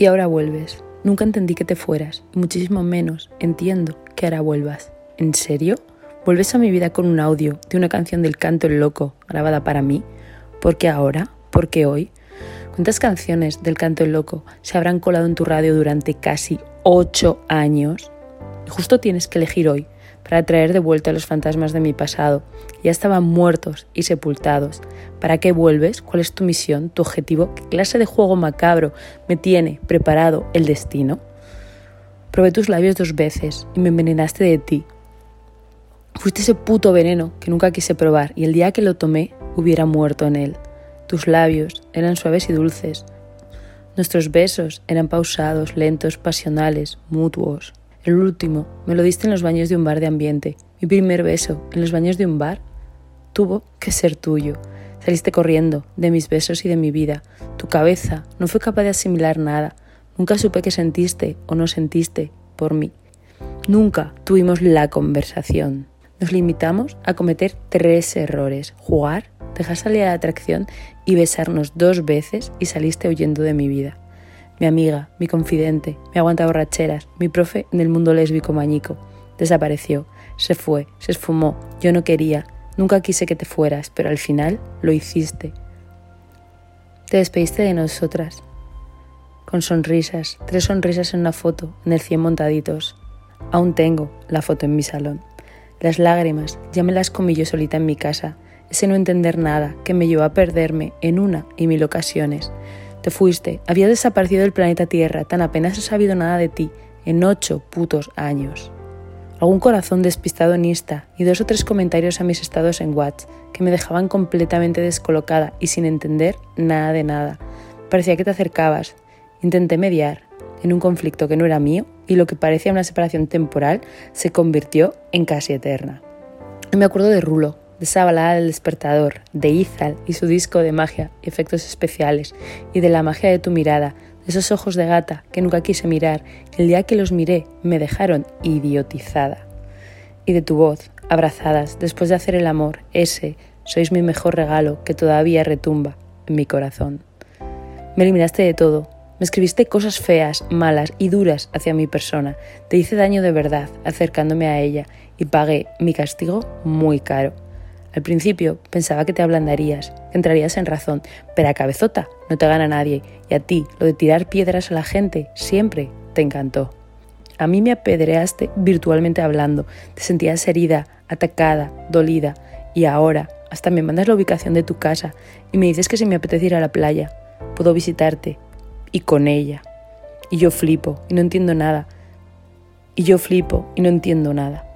Y ahora vuelves. Nunca entendí que te fueras, y muchísimo menos entiendo que ahora vuelvas. ¿En serio? ¿Vuelves a mi vida con un audio de una canción del canto el loco grabada para mí? ¿Por qué ahora? ¿Por qué hoy? ¿Cuántas canciones del canto el loco se habrán colado en tu radio durante casi ocho años? Y justo tienes que elegir hoy para traer de vuelta a los fantasmas de mi pasado. Ya estaban muertos y sepultados. ¿Para qué vuelves? ¿Cuál es tu misión, tu objetivo? ¿Qué clase de juego macabro me tiene preparado el destino? Probé tus labios dos veces y me envenenaste de ti. Fuiste ese puto veneno que nunca quise probar y el día que lo tomé hubiera muerto en él. Tus labios eran suaves y dulces. Nuestros besos eran pausados, lentos, pasionales, mutuos. El último me lo diste en los baños de un bar de ambiente. Mi primer beso en los baños de un bar tuvo que ser tuyo. Saliste corriendo de mis besos y de mi vida. Tu cabeza no fue capaz de asimilar nada. Nunca supe qué sentiste o no sentiste por mí. Nunca tuvimos la conversación. Nos limitamos a cometer tres errores. Jugar, dejar salir a la atracción y besarnos dos veces y saliste huyendo de mi vida mi amiga, mi confidente, mi aguanta borracheras, mi profe en el mundo lésbico mañico. Desapareció, se fue, se esfumó, yo no quería, nunca quise que te fueras, pero al final lo hiciste. Te despediste de nosotras, con sonrisas, tres sonrisas en una foto, en el cien montaditos. Aún tengo la foto en mi salón. Las lágrimas ya me las comí yo solita en mi casa, ese no entender nada que me llevó a perderme en una y mil ocasiones. Te fuiste, había desaparecido del planeta Tierra, tan apenas he sabido nada de ti, en ocho putos años. Algún corazón despistado en Insta y dos o tres comentarios a mis estados en WhatsApp que me dejaban completamente descolocada y sin entender nada de nada. Parecía que te acercabas. Intenté mediar en un conflicto que no era mío y lo que parecía una separación temporal se convirtió en casi eterna. Me acuerdo de Rulo, de esa balada del despertador, de Izal y su disco de magia y efectos especiales, y de la magia de tu mirada, de esos ojos de gata que nunca quise mirar, el día que los miré me dejaron idiotizada. Y de tu voz, abrazadas, después de hacer el amor, ese, sois mi mejor regalo que todavía retumba en mi corazón. Me eliminaste de todo, me escribiste cosas feas, malas y duras hacia mi persona, te hice daño de verdad acercándome a ella y pagué mi castigo muy caro. Al principio pensaba que te ablandarías, que entrarías en razón, pero a cabezota no te gana nadie y a ti lo de tirar piedras a la gente siempre te encantó. A mí me apedreaste virtualmente hablando, te sentías herida, atacada, dolida y ahora hasta me mandas la ubicación de tu casa y me dices que si me apetece ir a la playa, puedo visitarte y con ella. Y yo flipo y no entiendo nada. Y yo flipo y no entiendo nada.